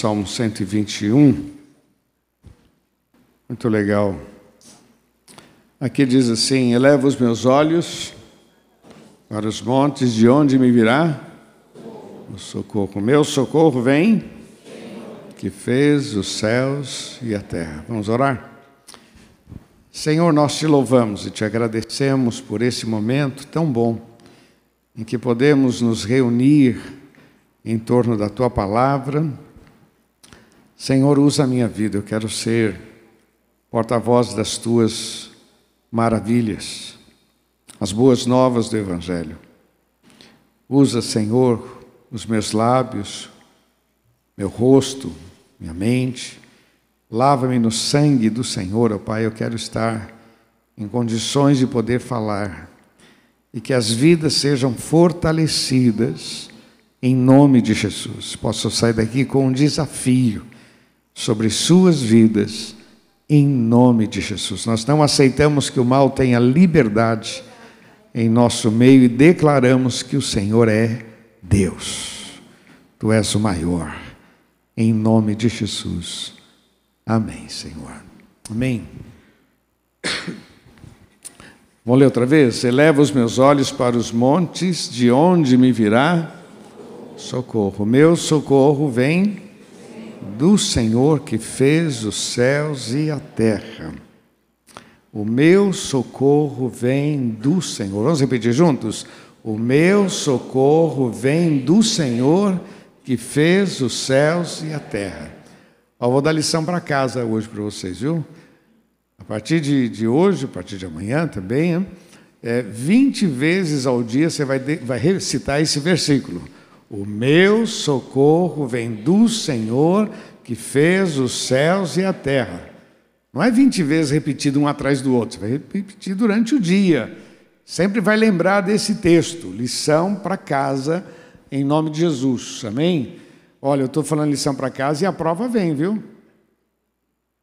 Salmo 121. Muito legal. Aqui diz assim: Eleva os meus olhos para os montes, de onde me virá o socorro. Meu socorro vem, que fez os céus e a terra. Vamos orar? Senhor, nós te louvamos e te agradecemos por esse momento tão bom em que podemos nos reunir em torno da tua palavra. Senhor, usa a minha vida, eu quero ser porta-voz das tuas maravilhas, as boas novas do Evangelho. Usa, Senhor, os meus lábios, meu rosto, minha mente. Lava-me no sangue do Senhor, ó Pai. Eu quero estar em condições de poder falar e que as vidas sejam fortalecidas em nome de Jesus. Posso sair daqui com um desafio sobre suas vidas em nome de Jesus. Nós não aceitamos que o mal tenha liberdade em nosso meio e declaramos que o Senhor é Deus. Tu és o maior. Em nome de Jesus. Amém, Senhor. Amém. Vamos ler outra vez? Eleva os meus olhos para os montes, de onde me virá socorro. Meu socorro vem do Senhor que fez os céus e a terra. O meu socorro vem do Senhor. Vamos repetir juntos? O meu socorro vem do Senhor que fez os céus e a terra. Eu vou dar lição para casa hoje para vocês, viu? A partir de, de, hoje, a partir de amanhã também, é, 20 vezes ao dia você vai, vai recitar esse versículo. O meu socorro vem do Senhor que fez os céus e a terra. Não é 20 vezes repetido um atrás do outro, vai repetir durante o dia. Sempre vai lembrar desse texto, lição para casa, em nome de Jesus. Amém? Olha, eu estou falando lição para casa e a prova vem, viu?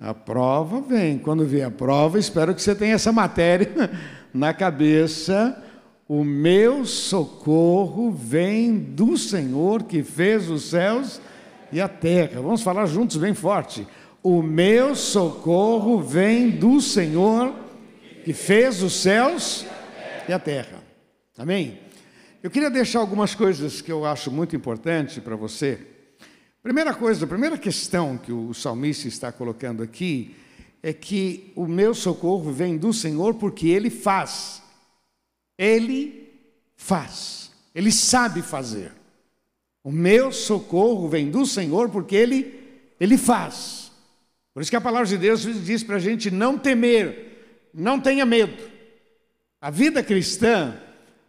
A prova vem. Quando vier a prova, espero que você tenha essa matéria na cabeça o meu socorro vem do Senhor que fez os céus e a terra. Vamos falar juntos bem forte. O meu socorro vem do Senhor que fez os céus e a terra. Amém? Eu queria deixar algumas coisas que eu acho muito importante para você. Primeira coisa, a primeira questão que o salmista está colocando aqui é que o meu socorro vem do Senhor porque ele faz. Ele faz, ele sabe fazer. O meu socorro vem do Senhor porque ele, ele faz. Por isso que a palavra de Deus diz para a gente não temer, não tenha medo. A vida cristã,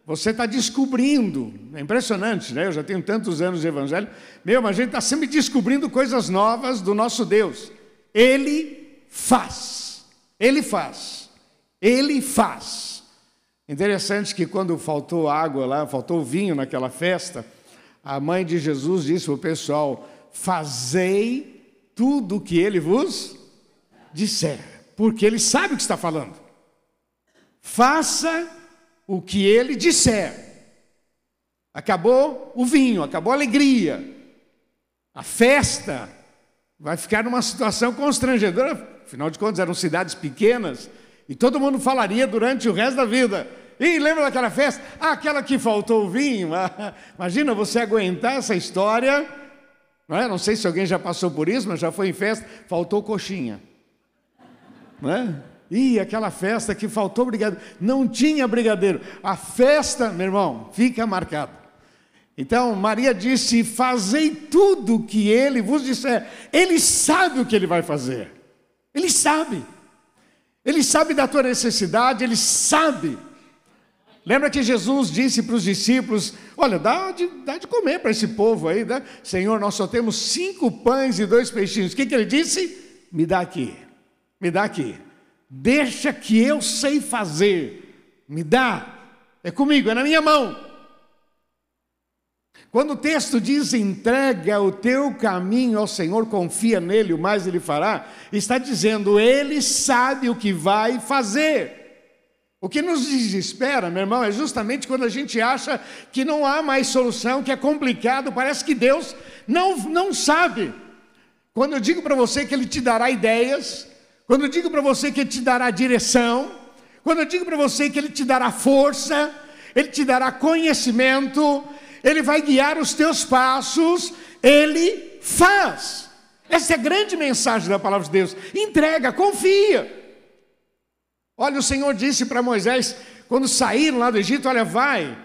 você está descobrindo, é impressionante, né? Eu já tenho tantos anos de evangelho, meu, mas a gente está sempre descobrindo coisas novas do nosso Deus. Ele faz, ele faz, ele faz. Interessante que quando faltou água lá, faltou vinho naquela festa, a mãe de Jesus disse para o pessoal: Fazei tudo o que ele vos disser, porque ele sabe o que está falando. Faça o que ele disser. Acabou o vinho, acabou a alegria. A festa vai ficar numa situação constrangedora, afinal de contas eram cidades pequenas, e todo mundo falaria durante o resto da vida. E lembra daquela festa? Ah, aquela que faltou o vinho. Ah, imagina você aguentar essa história. Não, é? não sei se alguém já passou por isso, mas já foi em festa, faltou coxinha. Não é? Ih, aquela festa que faltou brigadeiro. Não tinha brigadeiro. A festa, meu irmão, fica marcado. Então, Maria disse: Fazei tudo o que ele vos disser. Ele sabe o que ele vai fazer. Ele sabe. Ele sabe da tua necessidade, ele sabe. Lembra que Jesus disse para os discípulos: Olha, dá de, dá de comer para esse povo aí, né? Senhor, nós só temos cinco pães e dois peixinhos. O que, que ele disse? Me dá aqui, me dá aqui. Deixa que eu sei fazer. Me dá. É comigo, é na minha mão. Quando o texto diz entrega o teu caminho ao Senhor, confia nele, o mais ele fará, está dizendo, ele sabe o que vai fazer. O que nos desespera, meu irmão, é justamente quando a gente acha que não há mais solução, que é complicado, parece que Deus não, não sabe. quando eu digo para você que Ele te dará ideias, quando eu digo para você que Ele te dará direção, quando eu digo para você que Ele te dará força, Ele te dará conhecimento, Ele vai guiar os teus passos, Ele faz. Essa é a grande mensagem da palavra de Deus. Entrega, confia. Olha, o Senhor disse para Moisés, quando saíram lá do Egito: Olha, vai,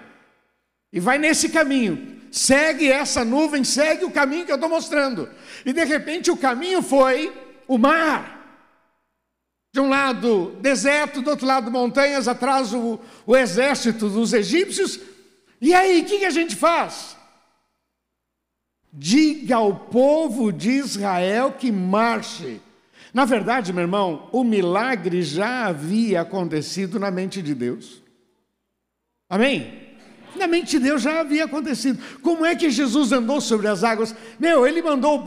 e vai nesse caminho, segue essa nuvem, segue o caminho que eu estou mostrando. E de repente o caminho foi o mar. De um lado deserto, do outro lado montanhas, atrás o, o exército dos egípcios. E aí, o que, que a gente faz? Diga ao povo de Israel que marche. Na verdade, meu irmão, o milagre já havia acontecido na mente de Deus. Amém? Na mente de Deus já havia acontecido. Como é que Jesus andou sobre as águas? Meu, ele mandou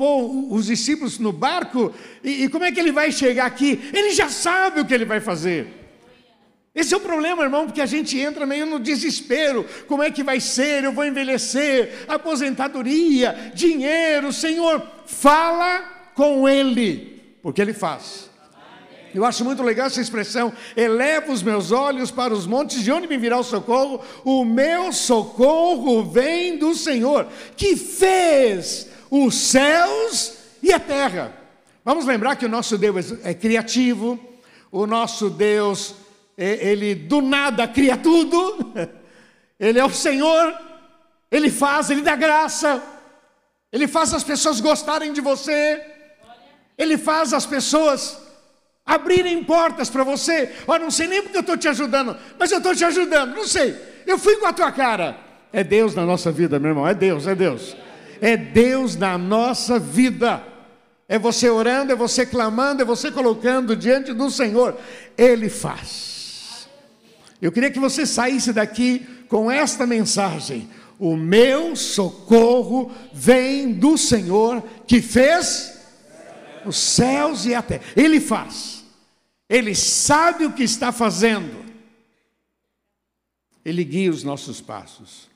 os discípulos no barco, e, e como é que ele vai chegar aqui? Ele já sabe o que ele vai fazer. Esse é o problema, irmão, porque a gente entra meio no desespero. Como é que vai ser? Eu vou envelhecer, aposentadoria, dinheiro. Senhor, fala com Ele, porque Ele faz. Eu acho muito legal essa expressão. Eleva os meus olhos para os montes, de onde me virá o socorro? O meu socorro vem do Senhor, que fez os céus e a terra. Vamos lembrar que o nosso Deus é criativo, o nosso Deus ele do nada cria tudo, ele é o Senhor, ele faz, ele dá graça, ele faz as pessoas gostarem de você, ele faz as pessoas abrirem portas para você. Ó, não sei nem porque eu estou te ajudando, mas eu estou te ajudando, não sei. Eu fui com a tua cara. É Deus na nossa vida, meu irmão, é Deus, é Deus. É Deus na nossa vida. É você orando, é você clamando, é você colocando diante do Senhor. Ele faz. Eu queria que você saísse daqui com esta mensagem: O meu socorro vem do Senhor que fez os céus e a terra. Ele faz, ele sabe o que está fazendo, ele guia os nossos passos,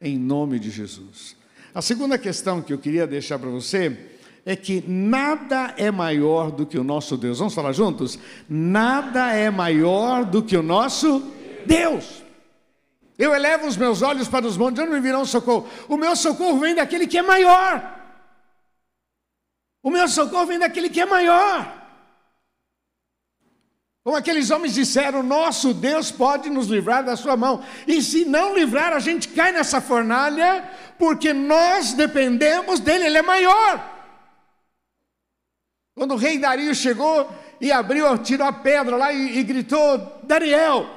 em nome de Jesus. A segunda questão que eu queria deixar para você é que nada é maior do que o nosso Deus. Vamos falar juntos? Nada é maior do que o nosso Deus. Eu elevo os meus olhos para os montes, onde me virão socorro? O meu socorro vem daquele que é maior. O meu socorro vem daquele que é maior. Como aqueles homens disseram, nosso Deus pode nos livrar da sua mão. E se não livrar, a gente cai nessa fornalha, porque nós dependemos dele, ele é maior. Quando o rei Dario chegou e abriu, tirou a pedra lá e, e gritou: Daniel,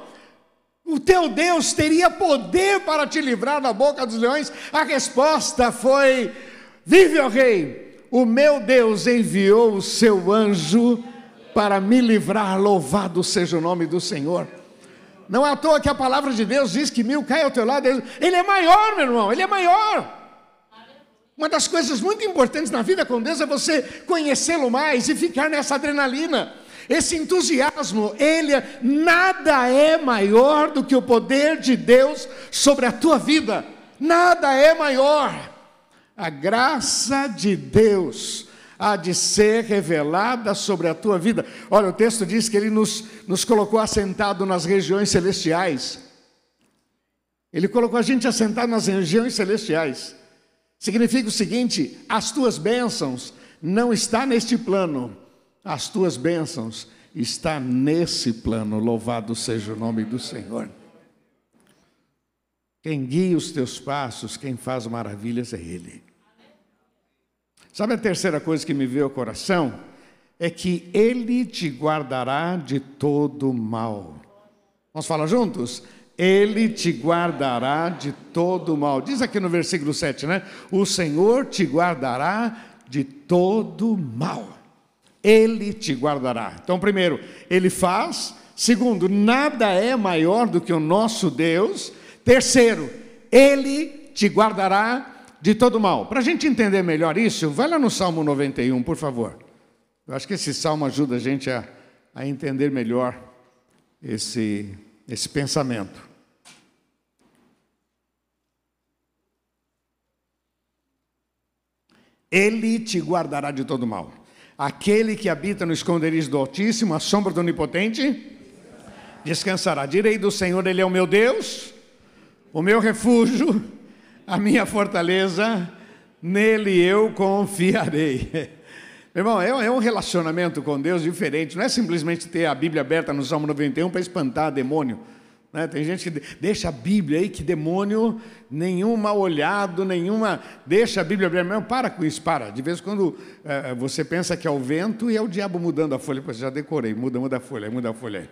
o teu Deus teria poder para te livrar da boca dos leões? A resposta foi: Vive, ó rei, o meu Deus enviou o seu anjo para me livrar. Louvado seja o nome do Senhor. Não é à toa que a palavra de Deus diz que mil cai ao teu lado. Ele é maior, meu irmão, ele é maior. Uma das coisas muito importantes na vida com Deus é você conhecê-lo mais e ficar nessa adrenalina. Esse entusiasmo, ele é, nada é maior do que o poder de Deus sobre a tua vida. Nada é maior. A graça de Deus há de ser revelada sobre a tua vida. Olha, o texto diz que ele nos, nos colocou assentado nas regiões celestiais. Ele colocou a gente assentado nas regiões celestiais. Significa o seguinte: as tuas bênçãos não estão neste plano, as tuas bênçãos está nesse plano. Louvado seja o nome do Senhor. Quem guia os teus passos, quem faz maravilhas é Ele. Sabe a terceira coisa que me veio ao coração? É que Ele te guardará de todo mal. Vamos falar juntos? Ele te guardará de todo mal. Diz aqui no versículo 7, né? O Senhor te guardará de todo mal. Ele te guardará. Então, primeiro, Ele faz. Segundo, nada é maior do que o nosso Deus. Terceiro, Ele te guardará de todo mal. Para a gente entender melhor isso, vai lá no Salmo 91, por favor. Eu acho que esse salmo ajuda a gente a, a entender melhor esse, esse pensamento. Ele te guardará de todo mal. Aquele que habita no esconderijo do Altíssimo, a sombra do Onipotente, descansará. Direi do Senhor, Ele é o meu Deus, o meu refúgio, a minha fortaleza, nele eu confiarei. Meu irmão, é, é um relacionamento com Deus diferente, não é simplesmente ter a Bíblia aberta no Salmo 91 para espantar demônio. Né? Tem gente que deixa a Bíblia aí, que demônio, nenhum mal olhado, nenhuma. Deixa a Bíblia aberta. Não, para com isso, para. De vez em quando é, você pensa que é o vento e é o diabo mudando a folha. Pois já decorei, muda, muda a folha, muda a folha.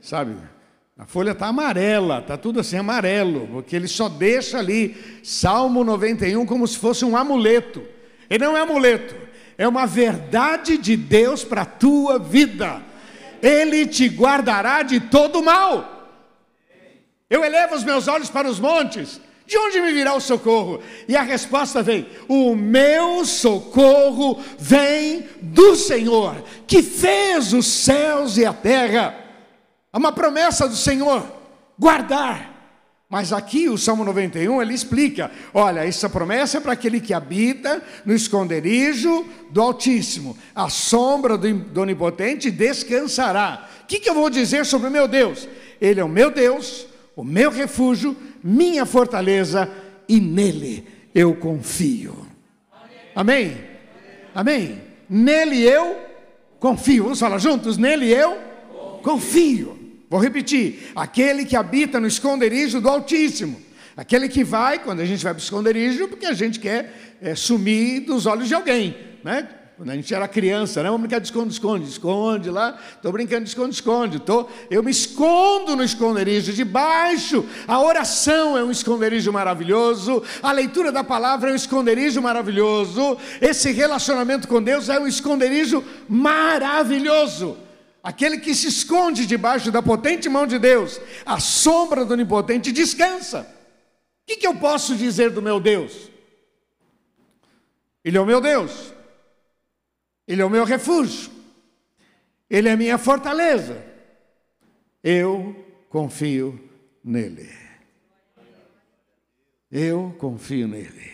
Sabe? A folha está amarela, está tudo assim amarelo, porque ele só deixa ali Salmo 91 como se fosse um amuleto. Ele não é amuleto, é uma verdade de Deus para a tua vida. Ele te guardará de todo mal. Eu elevo os meus olhos para os montes. De onde me virá o socorro? E a resposta vem: O meu socorro vem do Senhor, que fez os céus e a terra. É uma promessa do Senhor, guardar. Mas aqui o Salmo 91 ele explica: olha, essa promessa é para aquele que habita no esconderijo do Altíssimo, a sombra do, do Onipotente descansará. O que, que eu vou dizer sobre o meu Deus? Ele é o meu Deus, o meu refúgio, minha fortaleza, e nele eu confio. Amém? Amém? Nele eu confio. Vamos falar juntos? Nele eu confio. Vou repetir: aquele que habita no esconderijo do Altíssimo. Aquele que vai, quando a gente vai para o esconderijo, porque a gente quer é, sumir dos olhos de alguém, né? Quando a gente era criança, né? Vamos brincar de esconde-esconde, esconde lá, estou brincando de esconde-esconde, tô, eu me escondo no esconderijo de baixo. A oração é um esconderijo maravilhoso, a leitura da palavra é um esconderijo maravilhoso, esse relacionamento com Deus é um esconderijo maravilhoso. Aquele que se esconde debaixo da potente mão de Deus, a sombra do onipotente descansa. O que, que eu posso dizer do meu Deus? Ele é o meu Deus. Ele é o meu refúgio, Ele é a minha fortaleza. Eu confio nele. Eu confio nele.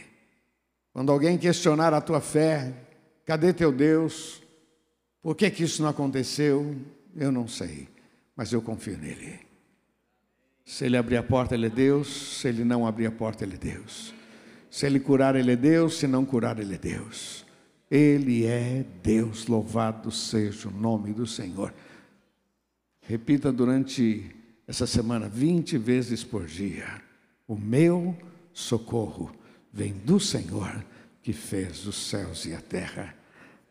Quando alguém questionar a tua fé, cadê teu Deus? Por que, que isso não aconteceu? Eu não sei, mas eu confio nele. Se ele abrir a porta, ele é Deus. Se ele não abrir a porta, ele é Deus. Se ele curar, ele é Deus. Se não curar, ele é Deus. Ele é Deus, louvado seja o nome do Senhor. Repita durante essa semana 20 vezes por dia: O meu socorro vem do Senhor que fez os céus e a terra.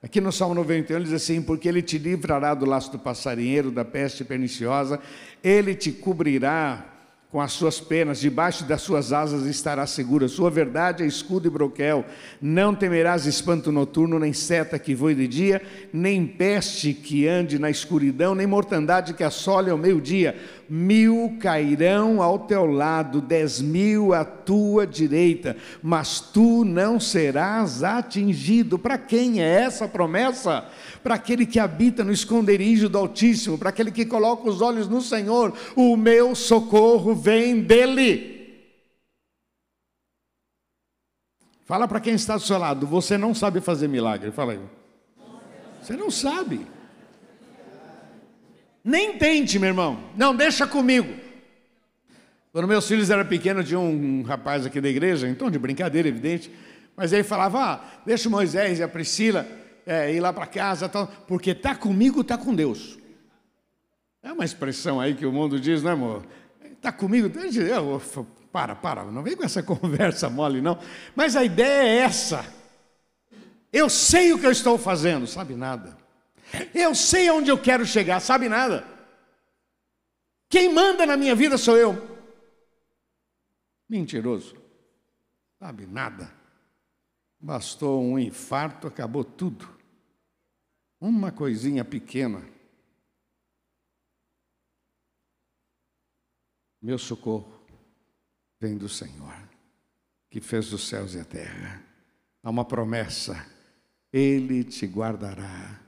Aqui no Salmo 91 ele diz assim: Porque ele te livrará do laço do passarinheiro, da peste perniciosa, ele te cobrirá com as suas penas, debaixo das suas asas estará segura. Sua verdade é escudo e broquel. Não temerás espanto noturno, nem seta que voe de dia, nem peste que ande na escuridão, nem mortandade que assole ao meio-dia. Mil cairão ao teu lado, dez mil à tua direita, mas tu não serás atingido. Para quem é essa promessa? para aquele que habita no esconderijo do Altíssimo, para aquele que coloca os olhos no Senhor, o meu socorro vem dele. Fala para quem está do seu lado, você não sabe fazer milagre. Fala aí. Você não sabe. Nem tente, meu irmão. Não, deixa comigo. Quando meus filhos eram pequenos, tinha um rapaz aqui da igreja, então de brincadeira, evidente, mas ele falava: ah, deixa o Moisés e a Priscila é, ir lá para casa, tal, porque está comigo, está com Deus. É uma expressão aí que o mundo diz, não é, amor? Está comigo, eu, para, para, não vem com essa conversa mole, não. Mas a ideia é essa. Eu sei o que eu estou fazendo, sabe nada. Eu sei aonde eu quero chegar, sabe nada. Quem manda na minha vida sou eu. Mentiroso, sabe nada. Bastou um infarto, acabou tudo. Uma coisinha pequena. Meu socorro vem do Senhor, que fez os céus e a terra. Há uma promessa: Ele te guardará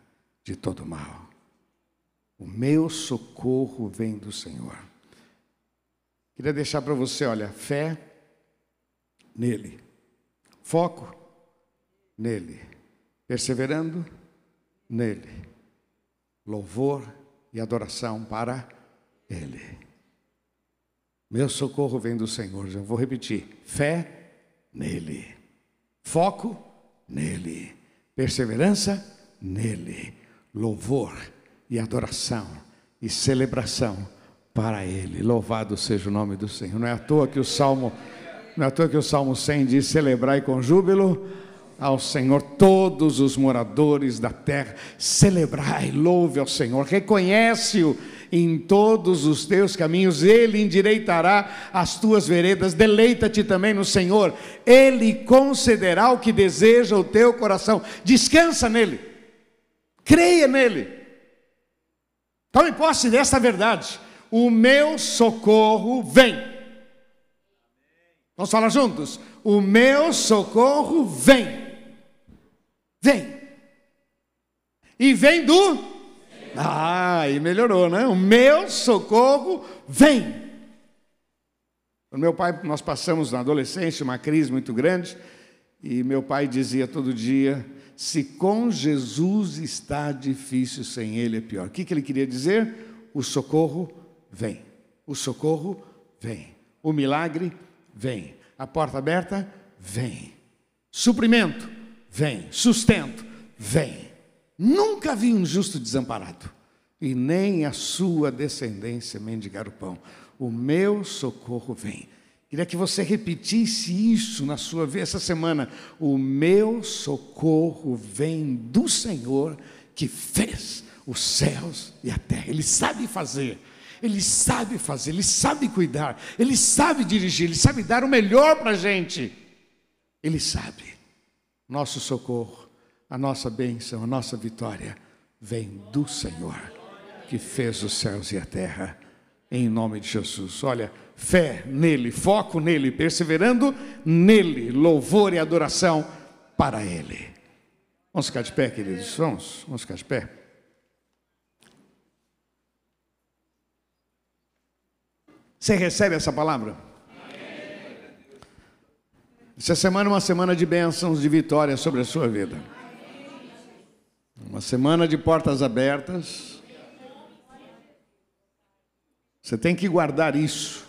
de todo mal. O meu socorro vem do Senhor. Queria deixar para você, olha, fé nele, foco nele. Perseverando nele. Louvor e adoração para ele. Meu socorro vem do Senhor. Já vou repetir: fé nele. Foco nele. Perseverança nele. Louvor e adoração e celebração para ele. Louvado seja o nome do Senhor. Não é à toa que o Salmo, não é à toa que o Salmo 100 diz: celebrai com júbilo ao Senhor todos os moradores da terra. Celebrai, louve ao Senhor, reconhece-o em todos os teus caminhos, ele endireitará as tuas veredas. Deleita-te também no Senhor, ele concederá o que deseja o teu coração. Descansa nele, creia nele. Tome posse desta verdade. O meu socorro vem. Vamos falar juntos? O meu socorro vem. Vem. E vem do ah, e melhorou, né? O meu socorro vem. O meu pai, nós passamos na adolescência uma crise muito grande, e meu pai dizia todo dia: se com Jesus está difícil, sem Ele é pior. O que, que ele queria dizer? O socorro vem. O socorro vem. O milagre vem. A porta aberta vem. Suprimento vem. Sustento vem. Nunca vi um justo desamparado, e nem a sua descendência mendigar o pão. O meu socorro vem. Queria que você repetisse isso na sua vida essa semana. O meu socorro vem do Senhor que fez os céus e a terra. Ele sabe fazer. Ele sabe fazer, ele sabe cuidar, ele sabe dirigir, ele sabe dar o melhor para a gente. Ele sabe. Nosso socorro a nossa bênção, a nossa vitória vem do Senhor, que fez os céus e a terra, em nome de Jesus. Olha, fé nele, foco nele, perseverando nele, louvor e adoração para ele. Vamos ficar de pé, queridos? Vamos, vamos ficar de pé. Você recebe essa palavra? Essa semana é uma semana de bênçãos, de vitória sobre a sua vida. Uma semana de portas abertas. Você tem que guardar isso.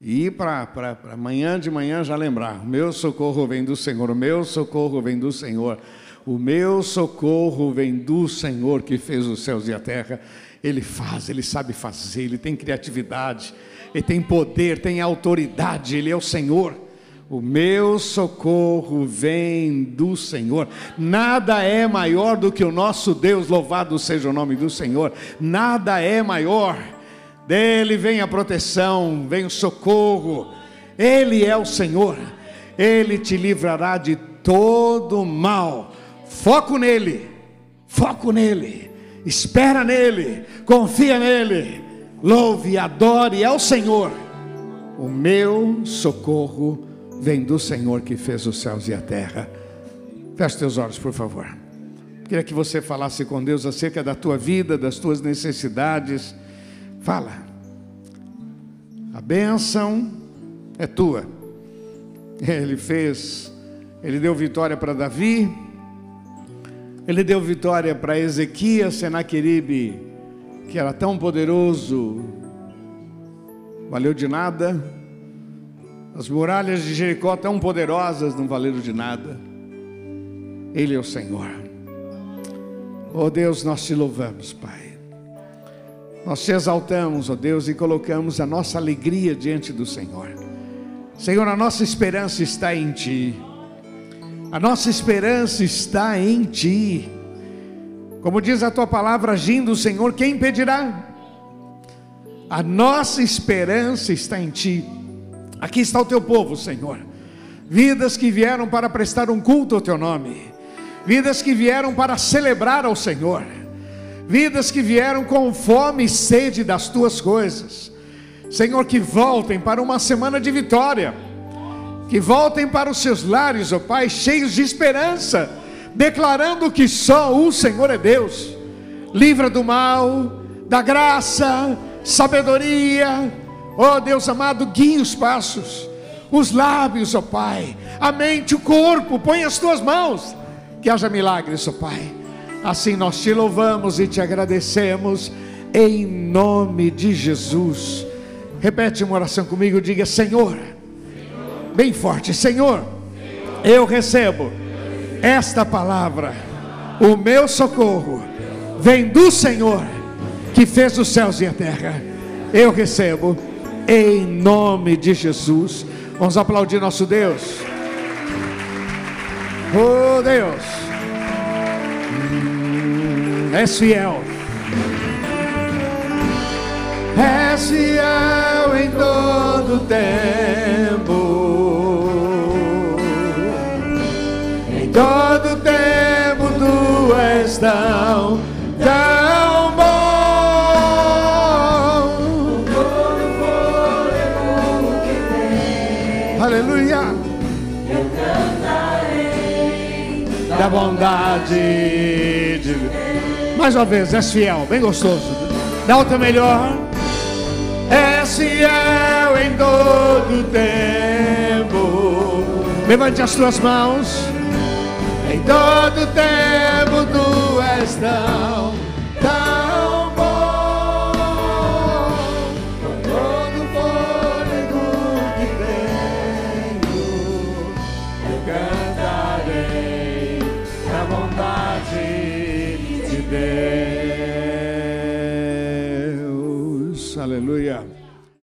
E ir para amanhã de manhã já lembrar: meu socorro vem do Senhor, meu socorro vem do Senhor, o meu socorro vem do Senhor que fez os céus e a terra. Ele faz, ele sabe fazer, ele tem criatividade, ele tem poder, tem autoridade, ele é o Senhor. O meu socorro vem do Senhor. Nada é maior do que o nosso Deus, louvado seja o nome do Senhor. Nada é maior. Dele vem a proteção, vem o socorro. Ele é o Senhor. Ele te livrará de todo mal. Foco nele. Foco nele. Espera nele. Confia nele. Louve, adore ao Senhor. O meu socorro vem do Senhor que fez os céus e a terra. Feche teus olhos, por favor. Queria que você falasse com Deus acerca da tua vida, das tuas necessidades. Fala. A bênção é tua. Ele fez, ele deu vitória para Davi, ele deu vitória para Ezequias, Senaqueribe, que era tão poderoso, valeu de nada. As muralhas de Jericó tão poderosas não valeram de nada. Ele é o Senhor. Oh Deus, nós te louvamos, Pai. Nós te exaltamos, ó oh Deus, e colocamos a nossa alegria diante do Senhor. Senhor, a nossa esperança está em Ti. A nossa esperança está em Ti. Como diz a tua palavra, agindo o Senhor, quem impedirá? A nossa esperança está em Ti. Aqui está o teu povo, Senhor. Vidas que vieram para prestar um culto ao teu nome. Vidas que vieram para celebrar ao Senhor. Vidas que vieram com fome e sede das tuas coisas. Senhor, que voltem para uma semana de vitória. Que voltem para os seus lares, ó oh Pai, cheios de esperança, declarando que só o Senhor é Deus. Livra do mal, da graça, sabedoria, Oh Deus amado, guie os passos. os lábios, ó Pai, a mente, o corpo, põe as tuas mãos, que haja milagres, ó Pai. Assim nós te louvamos e te agradecemos, em nome de Jesus. Repete uma oração comigo, diga: Senhor, bem forte, Senhor, eu recebo esta palavra, o meu socorro vem do Senhor que fez os céus e a terra. Eu recebo em nome de Jesus. Vamos aplaudir nosso Deus. Oh Deus, és fiel. És fiel em todo tempo. Em todo tempo tu és tão Da bondade de Mais uma vez, és fiel, bem gostoso. Dá outra melhor. És fiel em todo tempo. Levante as tuas mãos. Em todo tempo tu és tão